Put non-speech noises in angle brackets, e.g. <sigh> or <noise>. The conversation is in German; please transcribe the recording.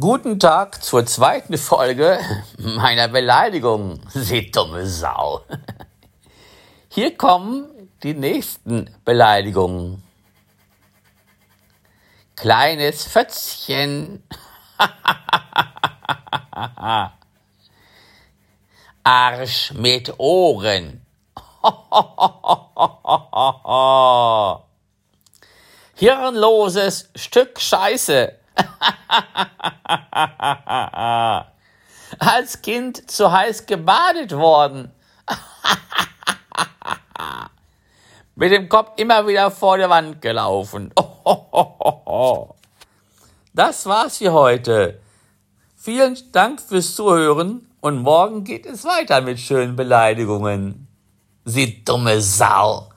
Guten Tag zur zweiten Folge meiner Beleidigung, Sie dumme Sau. Hier kommen die nächsten Beleidigungen. Kleines Fötzchen. Arsch mit Ohren. Hirnloses Stück Scheiße. <laughs> Als Kind zu heiß gebadet worden. <laughs> Mit dem Kopf immer wieder vor der Wand gelaufen. <laughs> Das war's für heute. Vielen Dank fürs Zuhören und morgen geht es weiter mit schönen Beleidigungen. Sie dumme Sau.